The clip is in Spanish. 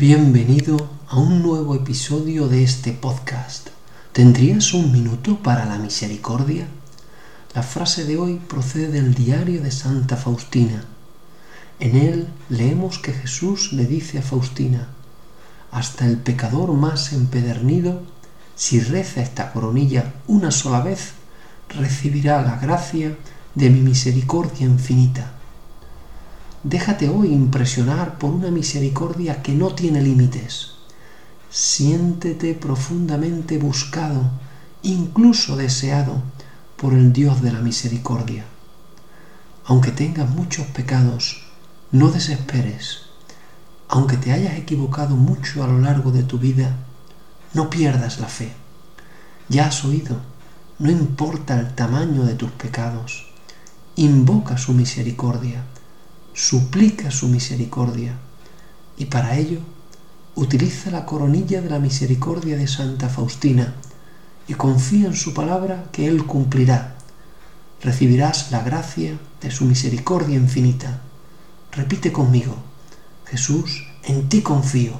Bienvenido a un nuevo episodio de este podcast. ¿Tendrías un minuto para la misericordia? La frase de hoy procede del diario de Santa Faustina. En él leemos que Jesús le dice a Faustina, hasta el pecador más empedernido, si reza esta coronilla una sola vez, recibirá la gracia de mi misericordia infinita. Déjate hoy impresionar por una misericordia que no tiene límites. Siéntete profundamente buscado, incluso deseado, por el Dios de la misericordia. Aunque tengas muchos pecados, no desesperes. Aunque te hayas equivocado mucho a lo largo de tu vida, no pierdas la fe. Ya has oído, no importa el tamaño de tus pecados, invoca su misericordia suplica su misericordia y para ello utiliza la coronilla de la misericordia de Santa Faustina y confía en su palabra que Él cumplirá. Recibirás la gracia de su misericordia infinita. Repite conmigo, Jesús, en ti confío.